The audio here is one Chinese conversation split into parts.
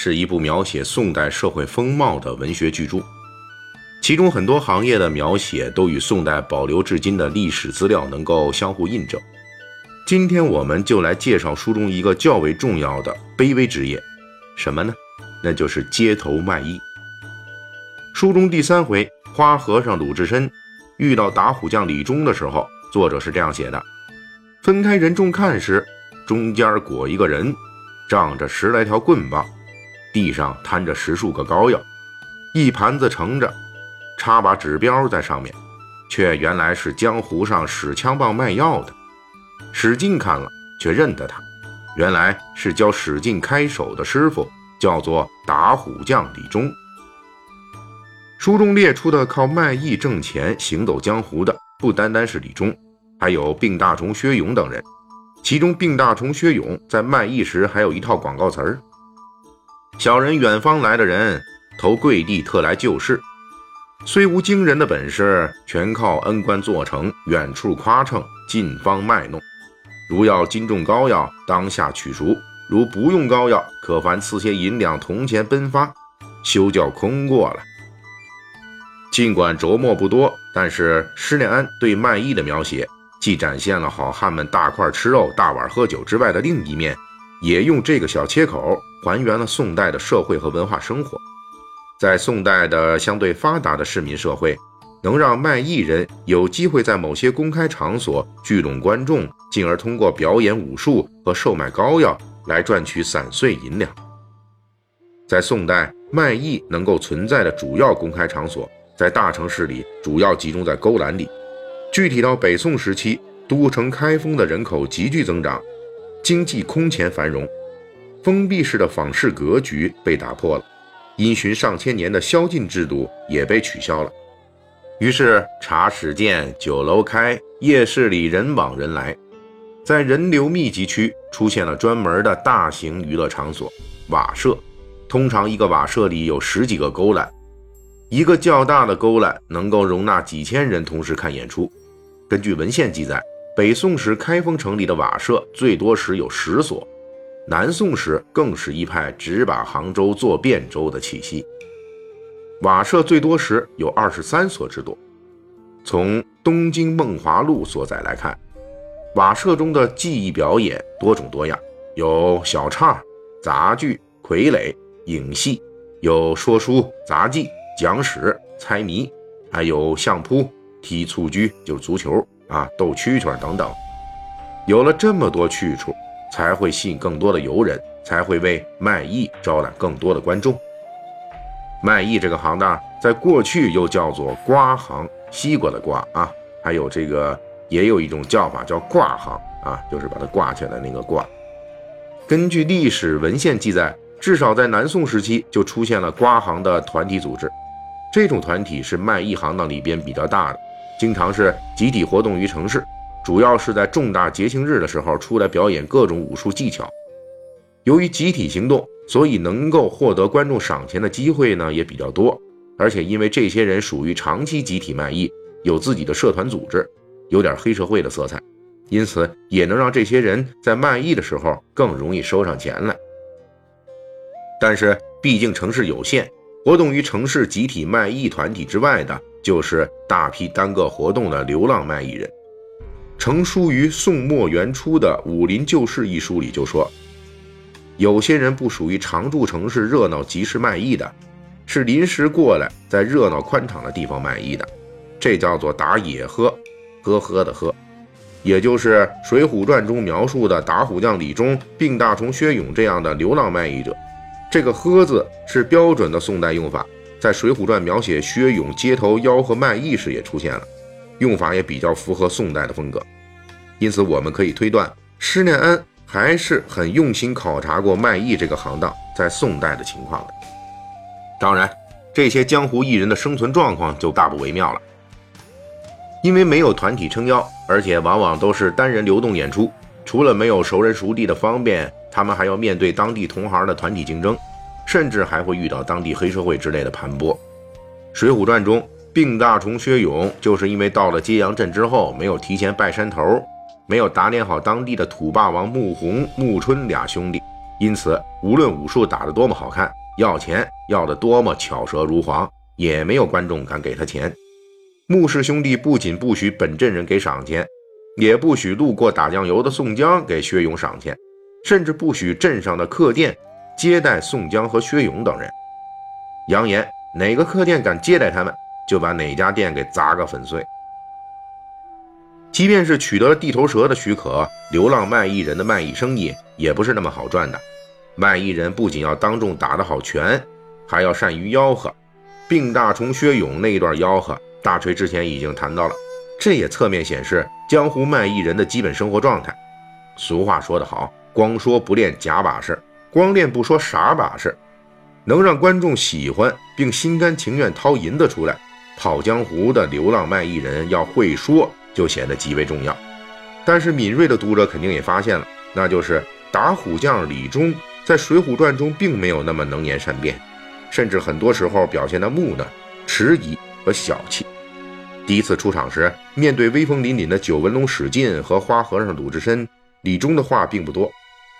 是一部描写宋代社会风貌的文学巨著，其中很多行业的描写都与宋代保留至今的历史资料能够相互印证。今天我们就来介绍书中一个较为重要的卑微职业，什么呢？那就是街头卖艺。书中第三回，花和尚鲁智深遇到打虎将李忠的时候，作者是这样写的：分开人众看时，中间裹一个人。仗着十来条棍棒，地上摊着十数个膏药，一盘子盛着，插把指标在上面，却原来是江湖上使枪棒卖药的。史进看了，却认得他，原来是教史进开手的师傅，叫做打虎将李忠。书中列出的靠卖艺挣钱、行走江湖的，不单单是李忠，还有病大虫薛勇等人。其中，病大虫薛勇在卖艺时还有一套广告词儿：“小人远方来的人，投贵地特来救世，虽无惊人的本事，全靠恩官做成，远处夸称，近方卖弄。如要金重膏药，当下取赎；如不用膏药，可凡赐些银两铜钱奔发，休叫空过了。”尽管着墨不多，但是施耐庵对卖艺的描写。既展现了好汉们大块吃肉、大碗喝酒之外的另一面，也用这个小切口还原了宋代的社会和文化生活。在宋代的相对发达的市民社会，能让卖艺人有机会在某些公开场所聚拢观众，进而通过表演武术和售卖膏药来赚取散碎银两。在宋代，卖艺能够存在的主要公开场所，在大城市里主要集中在勾栏里。具体到北宋时期，都城开封的人口急剧增长，经济空前繁荣，封闭式的坊市格局被打破了，因循上千年的宵禁制度也被取消了。于是茶室建，酒楼开，夜市里人往人来，在人流密集区出现了专门的大型娱乐场所——瓦舍。通常一个瓦舍里有十几个勾栏。一个较大的勾栏能够容纳几千人同时看演出。根据文献记载，北宋时开封城里的瓦舍最多时有十所，南宋时更是一派只把杭州做汴州的气息。瓦舍最多时有二十三所之多。从《东京梦华录》所载来看，瓦舍中的技艺表演多种多样，有小唱、杂剧、傀儡、影戏，有说书、杂技。讲史、猜谜，还有相扑、踢蹴鞠，就是足球啊，斗蛐蛐等等。有了这么多去处，才会吸引更多的游人，才会为卖艺招揽更多的观众。卖艺这个行当，在过去又叫做瓜行，西瓜的瓜啊，还有这个也有一种叫法叫挂行啊，就是把它挂起来那个挂。根据历史文献记载，至少在南宋时期就出现了瓜行的团体组织。这种团体是卖艺行当里边比较大的，经常是集体活动于城市，主要是在重大节庆日的时候出来表演各种武术技巧。由于集体行动，所以能够获得观众赏钱的机会呢也比较多。而且因为这些人属于长期集体卖艺，有自己的社团组织，有点黑社会的色彩，因此也能让这些人在卖艺的时候更容易收上钱来。但是毕竟城市有限。活动于城市集体卖艺团体之外的，就是大批单个活动的流浪卖艺人。成书于宋末元初的《武林旧事》一书里就说，有些人不属于常住城市热闹集市卖艺的，是临时过来在热闹宽敞的地方卖艺的，这叫做打野喝，呵呵的喝，也就是《水浒传》中描述的打虎将李忠、病大虫薛勇这样的流浪卖艺者。这个“喝”字是标准的宋代用法，在《水浒传》描写薛勇街头吆喝卖艺时也出现了，用法也比较符合宋代的风格。因此，我们可以推断，施耐庵还是很用心考察过卖艺这个行当在宋代的情况的。当然，这些江湖艺人的生存状况就大不为妙了。因为没有团体撑腰，而且往往都是单人流动演出，除了没有熟人熟地的方便，他们还要面对当地同行的团体竞争，甚至还会遇到当地黑社会之类的盘剥。《水浒传》中，病大虫薛勇就是因为到了揭阳镇之后，没有提前拜山头，没有打点好当地的土霸王穆弘、穆春俩兄弟，因此无论武术打得多么好看，要钱要得多么巧舌如簧，也没有观众敢给他钱。穆氏兄弟不仅不许本镇人给赏钱，也不许路过打酱油的宋江给薛勇赏钱，甚至不许镇上的客店接待宋江和薛勇等人。扬言哪个客店敢接待他们，就把哪家店给砸个粉碎。即便是取得了地头蛇的许可，流浪卖艺人的卖艺生意也不是那么好赚的。卖艺人不仅要当众打得好拳，还要善于吆喝。病大虫薛勇那一段吆喝。大锤之前已经谈到了，这也侧面显示江湖卖艺人的基本生活状态。俗话说得好，光说不练假把式，光练不说傻把式。能让观众喜欢并心甘情愿掏银子出来跑江湖的流浪卖艺人，要会说就显得极为重要。但是敏锐的读者肯定也发现了，那就是打虎将李忠在《水浒传》中并没有那么能言善辩，甚至很多时候表现得木讷、迟疑。和小气。第一次出场时，面对威风凛凛的九纹龙史进和花和尚鲁智深，李忠的话并不多。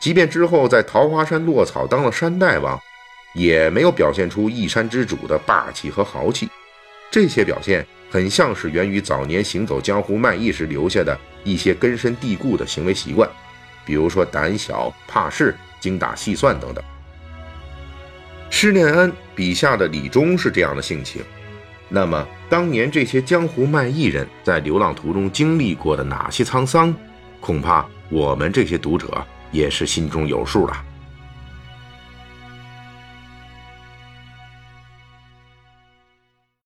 即便之后在桃花山落草当了山大王，也没有表现出一山之主的霸气和豪气。这些表现很像是源于早年行走江湖卖艺时留下的一些根深蒂固的行为习惯，比如说胆小怕事、精打细算等等。施念安笔下的李忠是这样的性情。那么，当年这些江湖卖艺人在流浪途中经历过的哪些沧桑，恐怕我们这些读者也是心中有数了。